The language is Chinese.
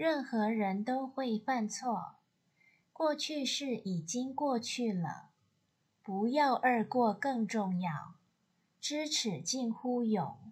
任何人都会犯错，过去式已经过去了，不要二过更重要，知耻近乎勇。